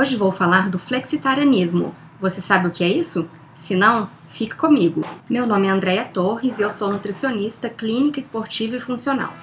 Hoje vou falar do flexitarianismo. Você sabe o que é isso? Se não, fique comigo. Meu nome é Andréia Torres e eu sou nutricionista clínica esportiva e funcional.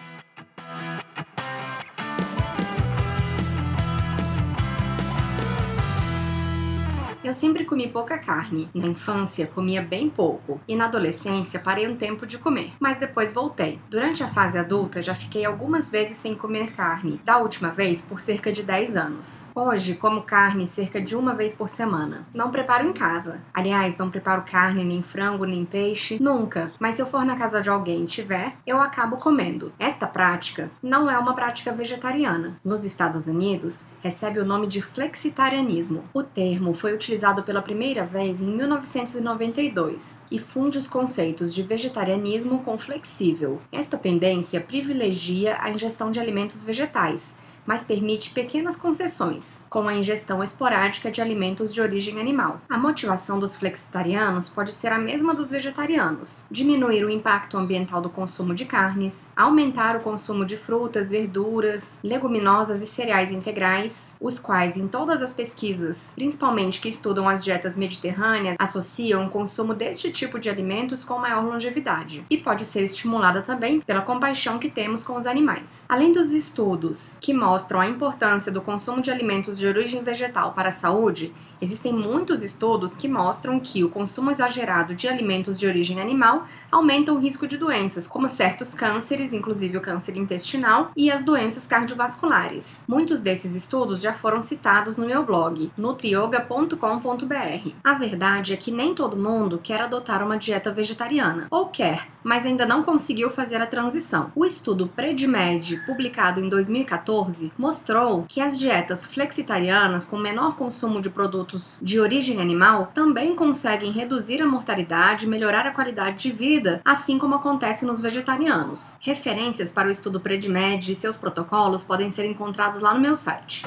Eu sempre comi pouca carne. Na infância, comia bem pouco. E na adolescência, parei um tempo de comer. Mas depois voltei. Durante a fase adulta, já fiquei algumas vezes sem comer carne. Da última vez, por cerca de 10 anos. Hoje, como carne cerca de uma vez por semana. Não preparo em casa. Aliás, não preparo carne, nem frango, nem peixe. Nunca. Mas se eu for na casa de alguém e tiver, eu acabo comendo. Esta prática não é uma prática vegetariana. Nos Estados Unidos, recebe o nome de flexitarianismo. O termo foi utilizado utilizado pela primeira vez em 1992 e funde os conceitos de vegetarianismo com flexível. Esta tendência privilegia a ingestão de alimentos vegetais mas permite pequenas concessões, como a ingestão esporádica de alimentos de origem animal. A motivação dos flexitarianos pode ser a mesma dos vegetarianos: diminuir o impacto ambiental do consumo de carnes, aumentar o consumo de frutas, verduras, leguminosas e cereais integrais, os quais, em todas as pesquisas, principalmente que estudam as dietas mediterrâneas, associam o consumo deste tipo de alimentos com maior longevidade, e pode ser estimulada também pela compaixão que temos com os animais. Além dos estudos que mostram mostram a importância do consumo de alimentos de origem vegetal para a saúde, existem muitos estudos que mostram que o consumo exagerado de alimentos de origem animal aumenta o risco de doenças, como certos cânceres, inclusive o câncer intestinal, e as doenças cardiovasculares. Muitos desses estudos já foram citados no meu blog, nutrioga.com.br. A verdade é que nem todo mundo quer adotar uma dieta vegetariana, ou quer, mas ainda não conseguiu fazer a transição. O estudo PredMed, publicado em 2014, mostrou que as dietas flexitarianas com menor consumo de produtos de origem animal também conseguem reduzir a mortalidade e melhorar a qualidade de vida, assim como acontece nos vegetarianos. Referências para o estudo PredMed e seus protocolos podem ser encontrados lá no meu site.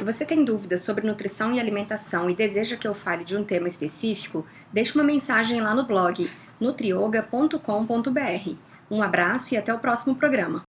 Se você tem dúvidas sobre nutrição e alimentação e deseja que eu fale de um tema específico, deixe uma mensagem lá no blog nutrioga.com.br. Um abraço e até o próximo programa.